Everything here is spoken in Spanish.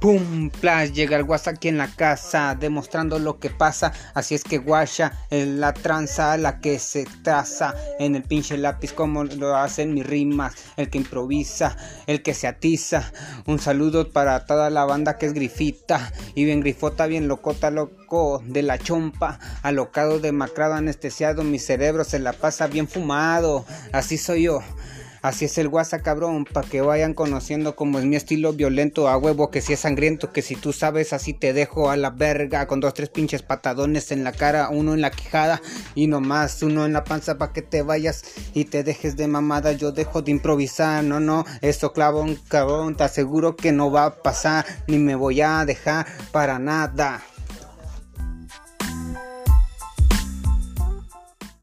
Pum, flash, llega el WhatsApp aquí en la casa, demostrando lo que pasa. Así es que guasha, es la tranza, la que se traza en el pinche lápiz, como lo hacen mis rimas. El que improvisa, el que se atiza. Un saludo para toda la banda que es grifita. Y bien grifota, bien locota, loco de la chompa. Alocado, demacrado, anestesiado. Mi cerebro se la pasa bien fumado. Así soy yo. Así es el WhatsApp, cabrón, para que vayan conociendo cómo es mi estilo violento a huevo, que si es sangriento, que si tú sabes, así te dejo a la verga, con dos, tres pinches patadones en la cara, uno en la quijada y nomás uno en la panza para que te vayas y te dejes de mamada. Yo dejo de improvisar, no, no, eso clavón, cabrón, te aseguro que no va a pasar, ni me voy a dejar para nada.